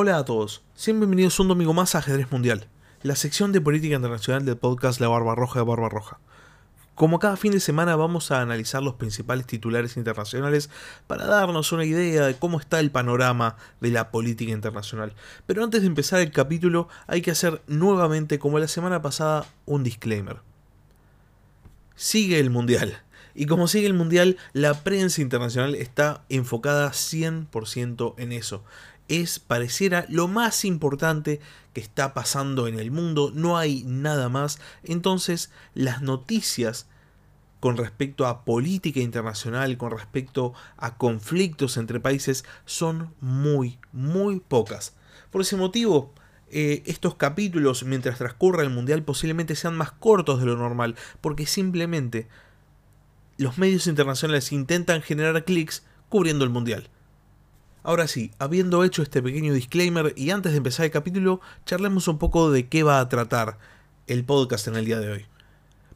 Hola a todos, sean bienvenidos un domingo más a Ajedrez Mundial, la sección de política internacional del podcast La Barba Roja de Barba Roja. Como cada fin de semana vamos a analizar los principales titulares internacionales para darnos una idea de cómo está el panorama de la política internacional. Pero antes de empezar el capítulo hay que hacer nuevamente, como la semana pasada, un disclaimer. Sigue el Mundial. Y como sigue el Mundial, la prensa internacional está enfocada 100% en eso es, pareciera, lo más importante que está pasando en el mundo, no hay nada más. Entonces, las noticias con respecto a política internacional, con respecto a conflictos entre países, son muy, muy pocas. Por ese motivo, eh, estos capítulos, mientras transcurra el Mundial, posiblemente sean más cortos de lo normal, porque simplemente los medios internacionales intentan generar clics cubriendo el Mundial. Ahora sí, habiendo hecho este pequeño disclaimer y antes de empezar el capítulo, charlemos un poco de qué va a tratar el podcast en el día de hoy.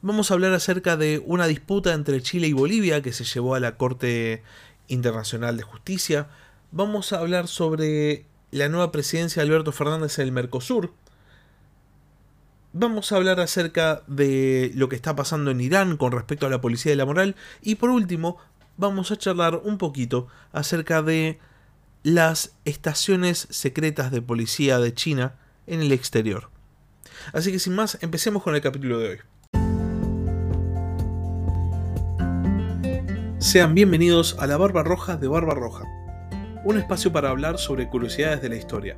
Vamos a hablar acerca de una disputa entre Chile y Bolivia que se llevó a la Corte Internacional de Justicia. Vamos a hablar sobre la nueva presidencia de Alberto Fernández en el Mercosur. Vamos a hablar acerca de lo que está pasando en Irán con respecto a la policía de la moral. Y por último, vamos a charlar un poquito acerca de las estaciones secretas de policía de China en el exterior. Así que sin más, empecemos con el capítulo de hoy. Sean bienvenidos a la Barba Roja de Barba Roja, un espacio para hablar sobre curiosidades de la historia.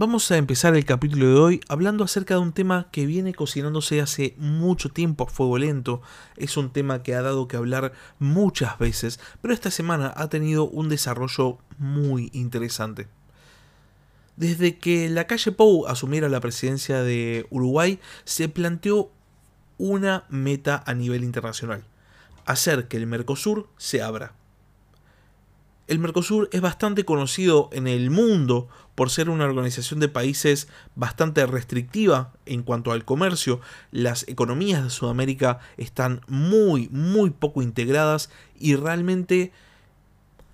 Vamos a empezar el capítulo de hoy hablando acerca de un tema que viene cocinándose hace mucho tiempo a fuego lento. Es un tema que ha dado que hablar muchas veces, pero esta semana ha tenido un desarrollo muy interesante. Desde que la calle Pou asumiera la presidencia de Uruguay, se planteó una meta a nivel internacional, hacer que el Mercosur se abra. El Mercosur es bastante conocido en el mundo por ser una organización de países bastante restrictiva en cuanto al comercio. Las economías de Sudamérica están muy, muy poco integradas y realmente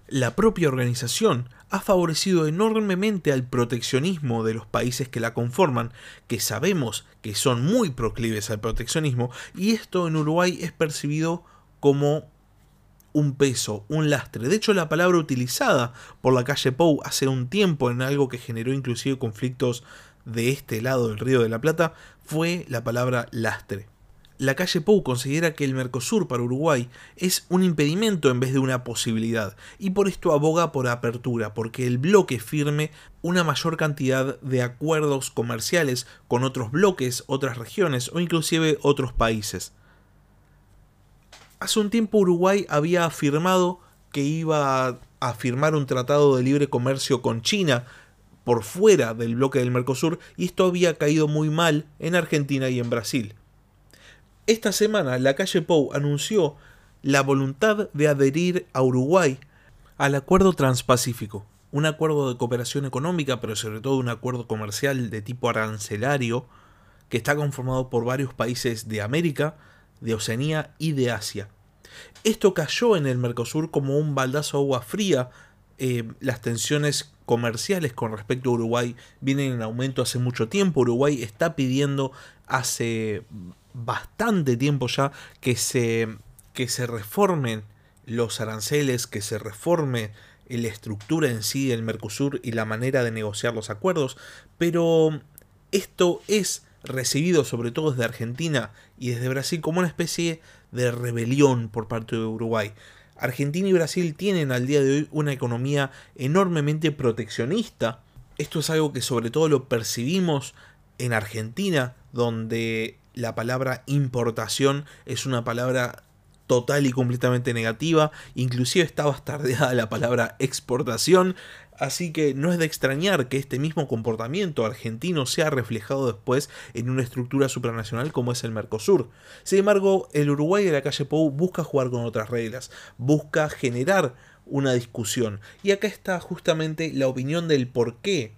la propia organización ha favorecido enormemente al proteccionismo de los países que la conforman, que sabemos que son muy proclives al proteccionismo, y esto en Uruguay es percibido como un peso, un lastre. De hecho, la palabra utilizada por la calle Pou hace un tiempo en algo que generó inclusive conflictos de este lado del Río de la Plata fue la palabra lastre. La calle Pou considera que el Mercosur para Uruguay es un impedimento en vez de una posibilidad, y por esto aboga por apertura, porque el bloque firme una mayor cantidad de acuerdos comerciales con otros bloques, otras regiones o inclusive otros países. Hace un tiempo Uruguay había afirmado que iba a firmar un tratado de libre comercio con China por fuera del bloque del Mercosur y esto había caído muy mal en Argentina y en Brasil. Esta semana la calle Pou anunció la voluntad de adherir a Uruguay al Acuerdo Transpacífico, un acuerdo de cooperación económica, pero sobre todo un acuerdo comercial de tipo arancelario, que está conformado por varios países de América, de Oceanía y de Asia. Esto cayó en el Mercosur como un baldazo de agua fría. Eh, las tensiones comerciales con respecto a Uruguay vienen en aumento hace mucho tiempo. Uruguay está pidiendo hace bastante tiempo ya que se, que se reformen los aranceles, que se reforme la estructura en sí del Mercosur y la manera de negociar los acuerdos, pero esto es recibido sobre todo desde Argentina y desde Brasil como una especie de rebelión por parte de Uruguay. Argentina y Brasil tienen al día de hoy una economía enormemente proteccionista. Esto es algo que sobre todo lo percibimos en Argentina, donde la palabra importación es una palabra total y completamente negativa, inclusive está bastardeada la palabra exportación, Así que no es de extrañar que este mismo comportamiento argentino sea reflejado después en una estructura supranacional como es el Mercosur. Sin embargo, el Uruguay de la calle Pou busca jugar con otras reglas, busca generar una discusión. Y acá está justamente la opinión del por qué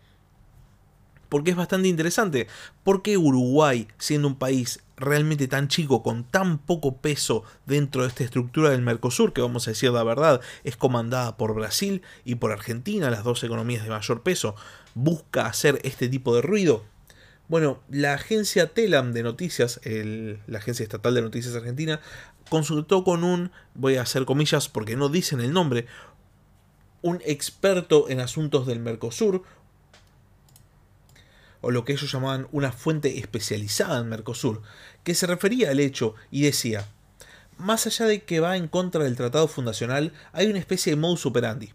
porque es bastante interesante. ¿Por qué Uruguay, siendo un país realmente tan chico, con tan poco peso dentro de esta estructura del Mercosur, que vamos a decir la verdad, es comandada por Brasil y por Argentina, las dos economías de mayor peso, busca hacer este tipo de ruido? Bueno, la agencia TELAM de noticias, la agencia estatal de noticias argentina, consultó con un, voy a hacer comillas porque no dicen el nombre, un experto en asuntos del Mercosur, o lo que ellos llamaban una fuente especializada en Mercosur, que se refería al hecho y decía, más allá de que va en contra del tratado fundacional, hay una especie de modus operandi.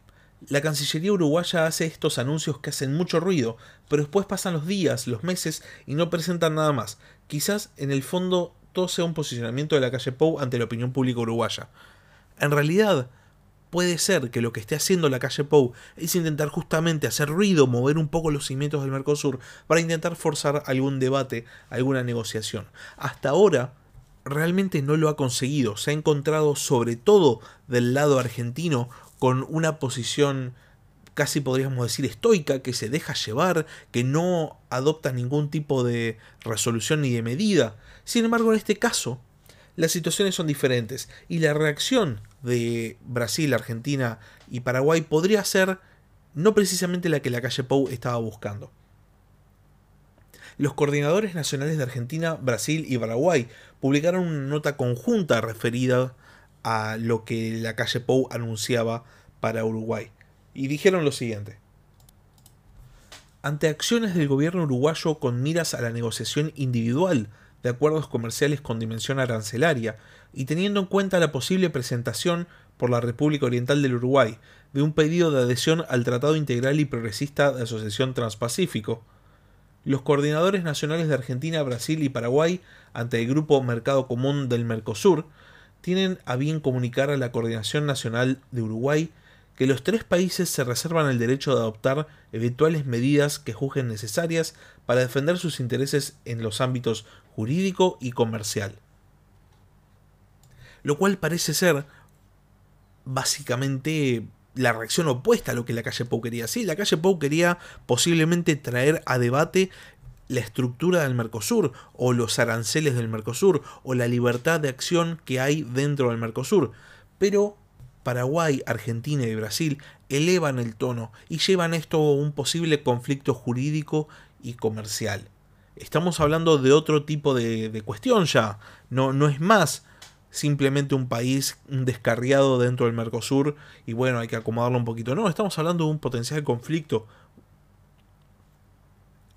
La Cancillería uruguaya hace estos anuncios que hacen mucho ruido, pero después pasan los días, los meses y no presentan nada más. Quizás en el fondo todo sea un posicionamiento de la calle Pou ante la opinión pública uruguaya. En realidad, puede ser que lo que esté haciendo la calle Pou es intentar justamente hacer ruido, mover un poco los cimientos del Mercosur para intentar forzar algún debate, alguna negociación. Hasta ahora realmente no lo ha conseguido, se ha encontrado sobre todo del lado argentino con una posición casi podríamos decir estoica, que se deja llevar, que no adopta ningún tipo de resolución ni de medida. Sin embargo, en este caso, las situaciones son diferentes y la reacción de Brasil, Argentina y Paraguay podría ser no precisamente la que la calle Pou estaba buscando. Los coordinadores nacionales de Argentina, Brasil y Paraguay publicaron una nota conjunta referida a lo que la calle Pou anunciaba para Uruguay. Y dijeron lo siguiente. Ante acciones del gobierno uruguayo con miras a la negociación individual de acuerdos comerciales con dimensión arancelaria, y teniendo en cuenta la posible presentación por la República Oriental del Uruguay de un pedido de adhesión al Tratado Integral y Progresista de Asociación Transpacífico, los coordinadores nacionales de Argentina, Brasil y Paraguay, ante el Grupo Mercado Común del Mercosur, tienen a bien comunicar a la Coordinación Nacional de Uruguay que los tres países se reservan el derecho de adoptar eventuales medidas que juzguen necesarias para defender sus intereses en los ámbitos jurídico y comercial. Lo cual parece ser básicamente la reacción opuesta a lo que la calle Pou quería. Sí, la calle Pou quería posiblemente traer a debate la estructura del Mercosur, o los aranceles del Mercosur, o la libertad de acción que hay dentro del Mercosur. Pero Paraguay, Argentina y Brasil elevan el tono y llevan esto a un posible conflicto jurídico y comercial. Estamos hablando de otro tipo de, cuestión ya. No, no es más simplemente un país descarriado dentro del Mercosur y bueno, hay que acomodarlo un poquito. No, estamos hablando de un potencial conflicto,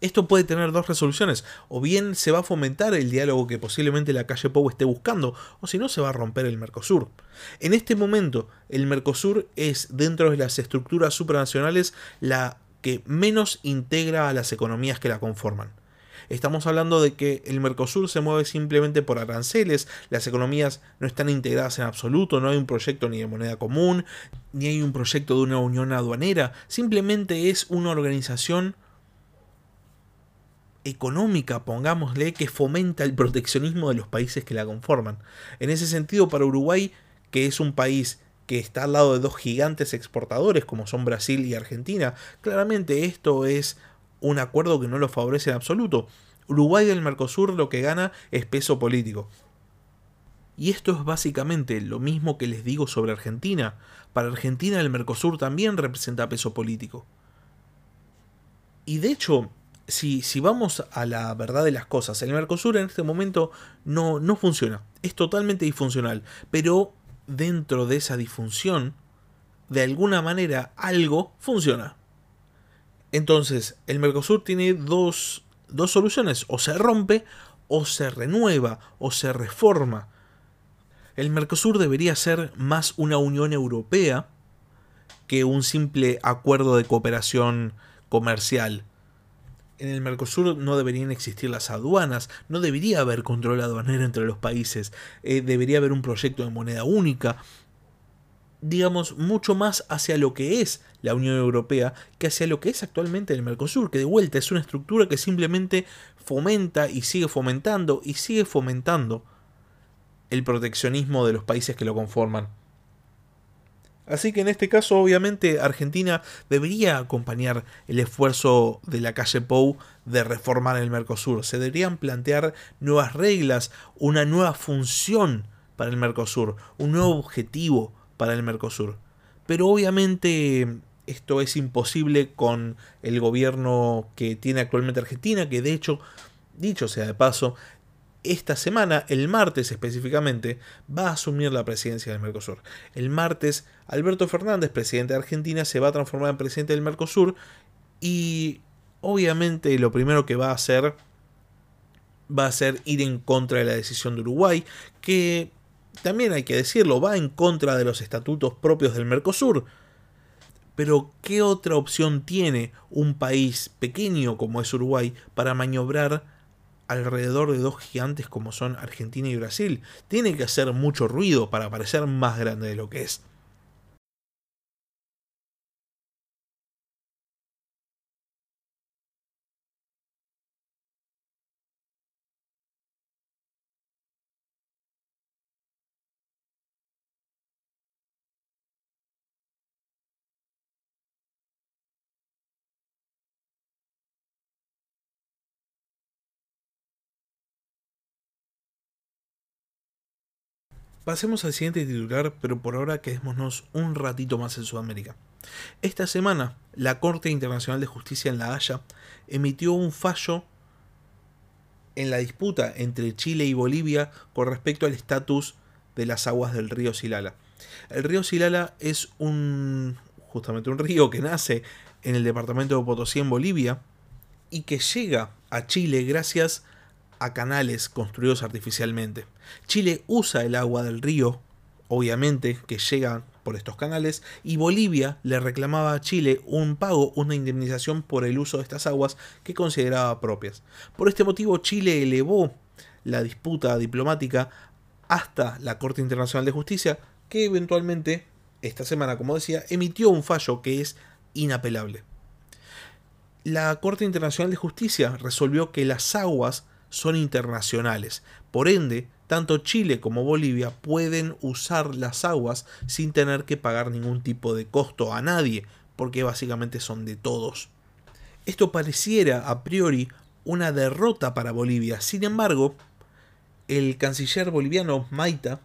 esto puede tener dos resoluciones. O bien se va a fomentar el diálogo que posiblemente la calle Pou esté buscando, o si no se va a romper el Mercosur. En este momento, el Mercosur es, dentro de las estructuras supranacionales, la que menos integra a las economías que la conforman. Estamos hablando de que el Mercosur se mueve simplemente por aranceles, las economías no están integradas en absoluto, no hay un proyecto ni de moneda común, ni hay un proyecto de una unión aduanera, simplemente es una organización económica, pongámosle, que fomenta el proteccionismo de los países que la conforman. En ese sentido, para Uruguay, que es un país que está al lado de dos gigantes exportadores como son Brasil y Argentina, claramente esto es un acuerdo que no lo favorece en absoluto. Uruguay del Mercosur lo que gana es peso político. Y esto es básicamente lo mismo que les digo sobre Argentina. Para Argentina el Mercosur también representa peso político. Y de hecho, si, si, vamos a la verdad de las cosas, el Mercosur en este momento no, no funciona. Es totalmente disfuncional. Pero dentro de esa disfunción, de alguna manera algo funciona. Entonces, el Mercosur tiene dos, dos soluciones. O se rompe, o se renueva, o se reforma. El Mercosur debería ser más una Unión Europea que un simple acuerdo de cooperación comercial en el Mercosur no deberían existir las aduanas, no debería haber control aduanero entre los países, eh, debería haber un proyecto de moneda única, digamos, mucho más hacia lo que es la Unión Europea que hacia lo que es actualmente el Mercosur, que de vuelta es una estructura que simplemente fomenta y sigue fomentando y sigue fomentando el proteccionismo de los países que lo conforman. Así que en este caso, obviamente, Argentina debería acompañar el esfuerzo de la calle Pou de reformar el Mercosur. Se deberían plantear nuevas reglas, una nueva función para el Mercosur, un nuevo objetivo para el Mercosur. Pero obviamente esto es imposible con el gobierno que tiene actualmente Argentina, que de hecho, dicho sea de paso, esta semana, el martes específicamente, va a asumir la presidencia del Mercosur. El martes, Alberto Fernández, presidente de Argentina, se va a transformar en presidente del Mercosur y obviamente lo primero que va a hacer va a ser ir en contra de la decisión de Uruguay, que también hay que decirlo, va en contra de los estatutos propios del Mercosur. Pero ¿qué otra opción tiene un país pequeño como es Uruguay para maniobrar alrededor de dos gigantes como son Argentina y Brasil? Tiene que hacer mucho ruido para parecer más grande de lo que es. Pasemos al siguiente titular, pero por ahora quedémonos un ratito más en Sudamérica. Esta semana, la Corte Internacional de Justicia en La Haya emitió un fallo en la disputa entre Chile y Bolivia con respecto al estatus de las aguas del río Silala. El río Silala es un justamente un río que nace en el departamento de Potosí en Bolivia y que llega a Chile gracias a canales construidos artificialmente. Chile usa el agua del río, obviamente, que llega por estos canales, y Bolivia le reclamaba a Chile un pago, una indemnización por el uso de estas aguas que consideraba propias. Por este motivo, Chile elevó la disputa diplomática hasta la Corte Internacional de Justicia, que eventualmente, esta semana, como decía, emitió un fallo que es inapelable. La Corte Internacional de Justicia resolvió que las aguas son internacionales. Por ende, tanto Chile como Bolivia pueden usar las aguas sin tener que pagar ningún tipo de costo a nadie, porque básicamente son de todos. Esto pareciera a priori una derrota para Bolivia. Sin embargo, el canciller boliviano Maita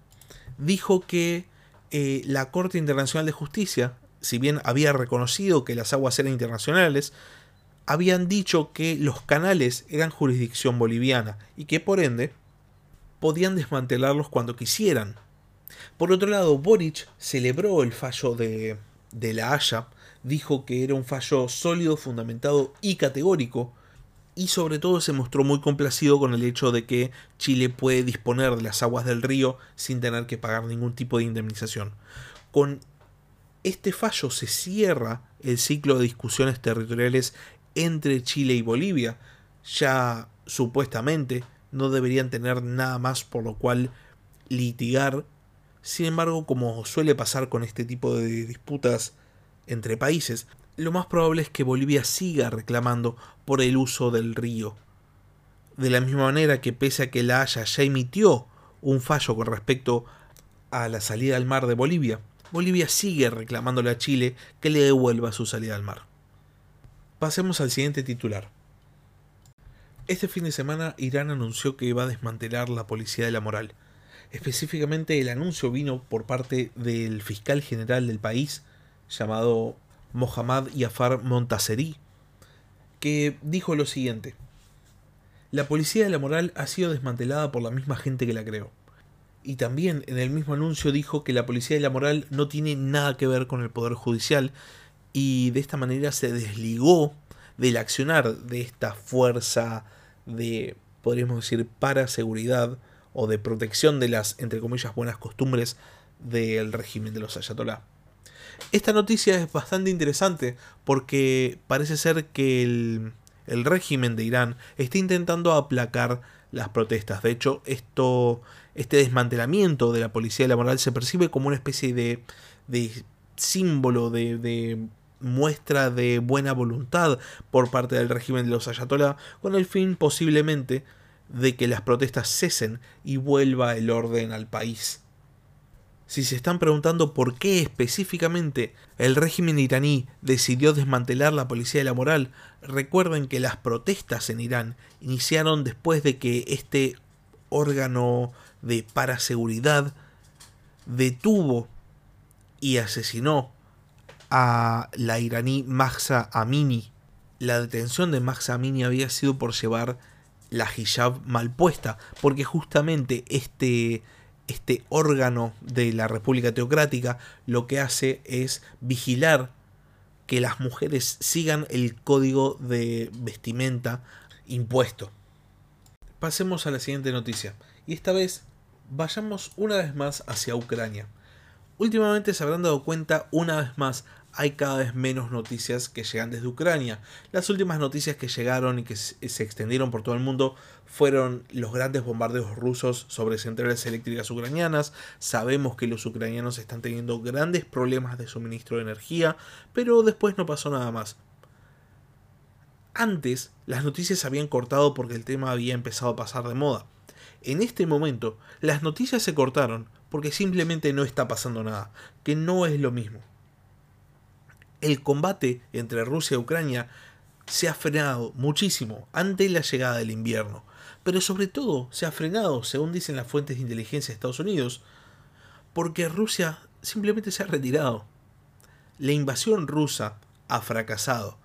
dijo que eh, la Corte Internacional de Justicia, si bien había reconocido que las aguas eran internacionales, habían dicho que los canales eran jurisdicción boliviana y que por ende podían desmantelarlos cuando quisieran. Por otro lado, Boric celebró el fallo de, de La Haya, dijo que era un fallo sólido, fundamentado y categórico, y sobre todo se mostró muy complacido con el hecho de que Chile puede disponer de las aguas del río sin tener que pagar ningún tipo de indemnización. Con este fallo se cierra el ciclo de discusiones territoriales entre Chile y Bolivia. Ya supuestamente no deberían tener nada más por lo cual litigar. Sin embargo, como suele pasar con este tipo de disputas entre países, lo más probable es que Bolivia siga reclamando por el uso del río. De la misma manera que pese a que la Haya ya emitió un fallo con respecto a la salida al mar de Bolivia, Bolivia sigue reclamándole a Chile que le devuelva su salida al mar. Pasemos al siguiente titular. Este fin de semana Irán anunció que iba a desmantelar la policía de la moral. Específicamente el anuncio vino por parte del fiscal general del país, llamado Mohammad Yafar Montaseri, que dijo lo siguiente. La policía de la moral ha sido desmantelada por la misma gente que la creó. Y también en el mismo anuncio dijo que la policía de la moral no tiene nada que ver con el Poder Judicial y de esta manera se desligó del accionar de esta fuerza de, podríamos decir, para seguridad o de protección de las, entre comillas, buenas costumbres del régimen de los ayatolá. Esta noticia es bastante interesante porque parece ser que el, el régimen de Irán está intentando aplacar las protestas. De hecho, esto, este desmantelamiento de la policía de la moral se percibe como una especie de, de símbolo, de muestra de buena voluntad por parte del régimen de los ayatolá con el fin posiblemente de que las protestas cesen y vuelva el orden al país. Si se están preguntando por qué específicamente el régimen iraní decidió desmantelar la policía de la moral, recuerden que las protestas en Irán iniciaron después de que este órgano de paraseguridad detuvo y asesinó a la iraní Mahsa Amini. La detención de Mahsa Amini había sido por llevar la hijab mal puesta, porque justamente este este órgano de la República Teocrática lo que hace es vigilar que las mujeres sigan el código de vestimenta impuesto. Pasemos a la siguiente noticia. Y esta vez vayamos una vez más hacia Ucrania. Últimamente se habrán dado cuenta una vez más hay cada vez menos noticias que llegan desde Ucrania. Las últimas noticias que llegaron y que se extendieron por todo el mundo fueron los grandes bombardeos rusos sobre centrales eléctricas ucranianas. Sabemos que los ucranianos están teniendo grandes problemas de suministro de energía, pero después no pasó nada más. Antes las noticias se habían cortado porque el tema había empezado a pasar de moda. En este momento las noticias se cortaron porque simplemente no está pasando nada, que no es lo mismo el combate entre Rusia y Ucrania se ha frenado muchísimo ante la llegada del invierno, pero sobre todo se ha frenado, según dicen las fuentes de inteligencia de Estados Unidos, porque Rusia simplemente se ha retirado. La invasión rusa ha fracasado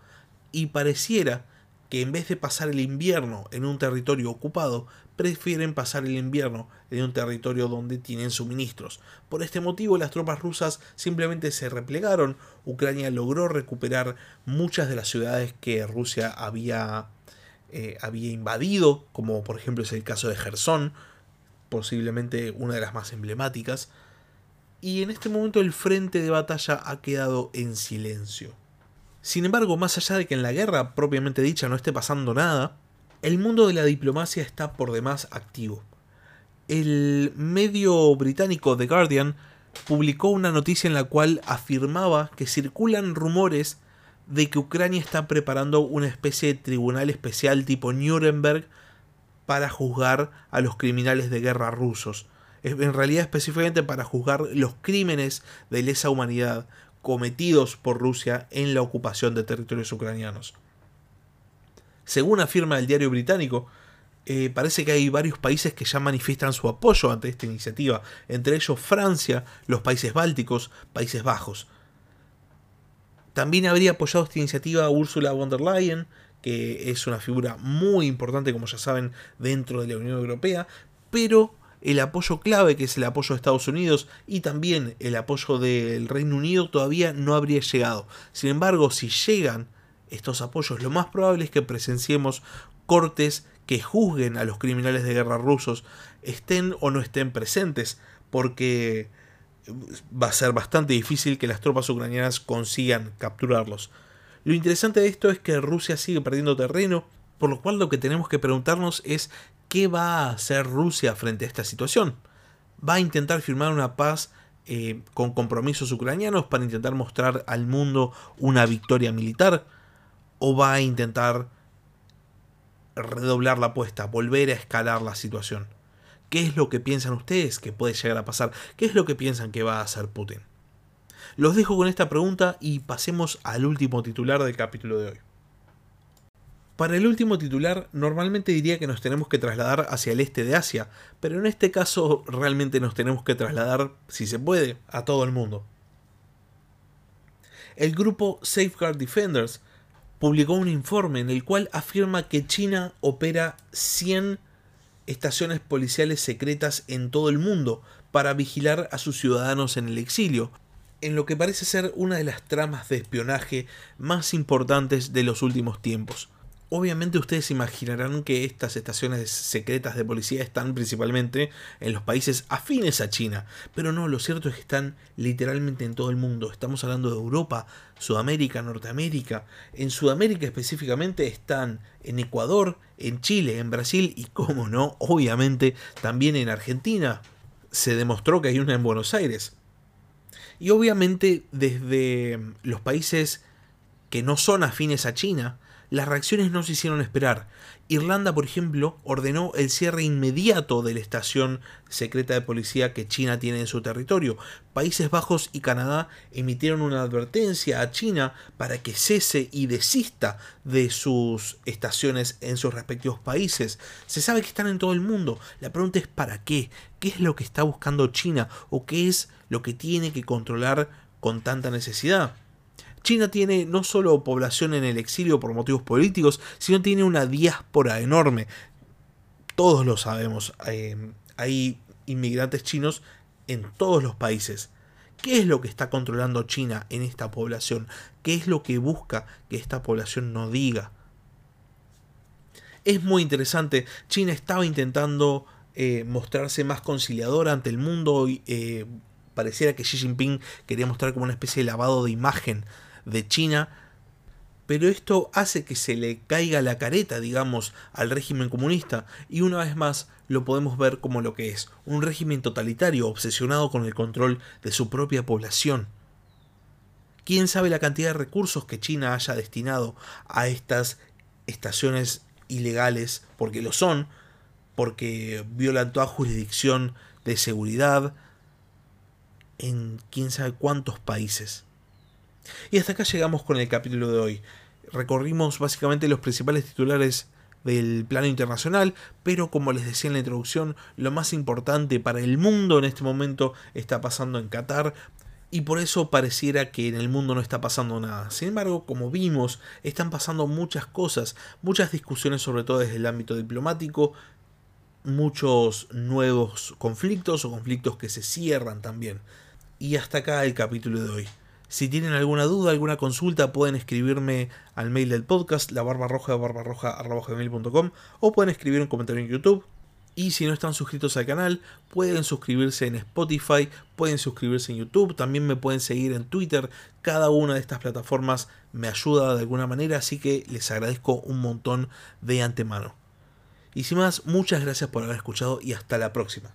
y pareciera que en vez de pasar el invierno en un territorio ocupado, prefieren pasar el invierno en un territorio donde tienen suministros. Por este motivo las tropas rusas simplemente se replegaron, Ucrania logró recuperar muchas de las ciudades que Rusia había, eh, había invadido, como por ejemplo es el caso de Gerson, posiblemente una de las más emblemáticas, y en este momento el frente de batalla ha quedado en silencio. Sin embargo, más allá de que en la guerra propiamente dicha no esté pasando nada, el mundo de la diplomacia está por demás activo. El medio británico The Guardian publicó una noticia en la cual afirmaba que circulan rumores de que Ucrania está preparando una especie de tribunal especial tipo Nuremberg para juzgar a los criminales de guerra rusos. En realidad específicamente para juzgar los crímenes de lesa humanidad cometidos por Rusia en la ocupación de territorios ucranianos. Según afirma el diario británico, eh, parece que hay varios países que ya manifiestan su apoyo ante esta iniciativa, entre ellos Francia, los países bálticos, Países Bajos. También habría apoyado esta iniciativa Ursula von der Leyen, que es una figura muy importante, como ya saben, dentro de la Unión Europea, pero el apoyo clave, que es el apoyo de Estados Unidos y también el apoyo del Reino Unido, todavía no habría llegado. Sin embargo, si llegan estos apoyos, lo más probable es que presenciemos cortes que juzguen a los criminales de guerra rusos, estén o no estén presentes, porque va a ser bastante difícil que las tropas ucranianas consigan capturarlos. Lo interesante de esto es que Rusia sigue perdiendo terreno, por lo cual lo que tenemos que preguntarnos es ¿qué va a hacer Rusia frente a esta situación? ¿Va a intentar firmar una paz eh, con compromisos ucranianos para intentar mostrar al mundo una victoria militar? ¿O va a intentar redoblar la apuesta, volver a escalar la situación? ¿Qué es lo que piensan ustedes que puede llegar a pasar? ¿Qué es lo que piensan que va a hacer Putin? Los dejo con esta pregunta y pasemos al último titular del capítulo de hoy. Para el último titular, normalmente diría que nos tenemos que trasladar hacia el este de Asia, pero en este caso realmente nos tenemos que trasladar, si se puede, a todo el mundo. El grupo Safeguard Defenders publicó un informe en el cual afirma que China opera 100 estaciones policiales secretas en todo el mundo para vigilar a sus ciudadanos en el exilio, en lo que parece ser una de las tramas de espionaje más importantes de los últimos tiempos. Obviamente ustedes imaginarán que estas estaciones secretas de policía están principalmente en los países afines a China, pero no, lo cierto es que están literalmente en todo el mundo. Estamos hablando de Europa, Sudamérica, Norteamérica. En Sudamérica específicamente están en Ecuador, en Chile, en Brasil y, como no, obviamente también en Argentina. Se demostró que hay una en Buenos Aires. Y obviamente desde los países que no son afines a China, las reacciones no se hicieron esperar. Irlanda, por ejemplo, ordenó el cierre inmediato de la estación secreta de policía que China tiene en su territorio. Países Bajos y Canadá emitieron una advertencia a China para que cese y desista de sus estaciones en sus respectivos países. Se sabe que están en todo el mundo. La pregunta es ¿para qué? ¿Qué es lo que está buscando China? ¿O qué es lo que tiene que controlar con tanta necesidad? China tiene no solo población en el exilio por motivos políticos, sino tiene una diáspora enorme. Todos lo sabemos, eh, hay inmigrantes chinos en todos los países. ¿Qué es lo que está controlando China en esta población? ¿Qué es lo que busca que esta población no diga? Es muy interesante. China estaba intentando eh, mostrarse más conciliadora ante el mundo. Y, eh, pareciera que Xi Jinping quería mostrar como una especie de lavado de imagen de China, pero esto hace que se le caiga la careta, digamos, al régimen comunista, y una vez más lo podemos ver como lo que es, un régimen totalitario obsesionado con el control de su propia población. ¿Quién sabe la cantidad de recursos que China haya destinado a estas estaciones ilegales? Porque lo son, porque violan toda jurisdicción de seguridad en quién sabe cuántos países. Y hasta acá llegamos con el capítulo de hoy. Recorrimos básicamente los principales titulares del plano internacional, pero como les decía en la introducción, lo más importante para el mundo en este momento está pasando en Qatar, y por eso pareciera que en el mundo no está pasando nada. Sin embargo, como vimos, están pasando muchas cosas, muchas discusiones sobre todo desde el ámbito diplomático, muchos nuevos conflictos o conflictos que se cierran también. Y hasta acá el capítulo de hoy. Si tienen alguna duda, alguna consulta, pueden escribirme al mail del podcast, la barba roja o pueden escribir un comentario en YouTube. Y si no están suscritos al canal, pueden suscribirse en Spotify, pueden suscribirse en YouTube, también me pueden seguir en Twitter. Cada una de estas plataformas me ayuda de alguna manera, así que les agradezco un montón de antemano. Y sin más, muchas gracias por haber escuchado y hasta la próxima.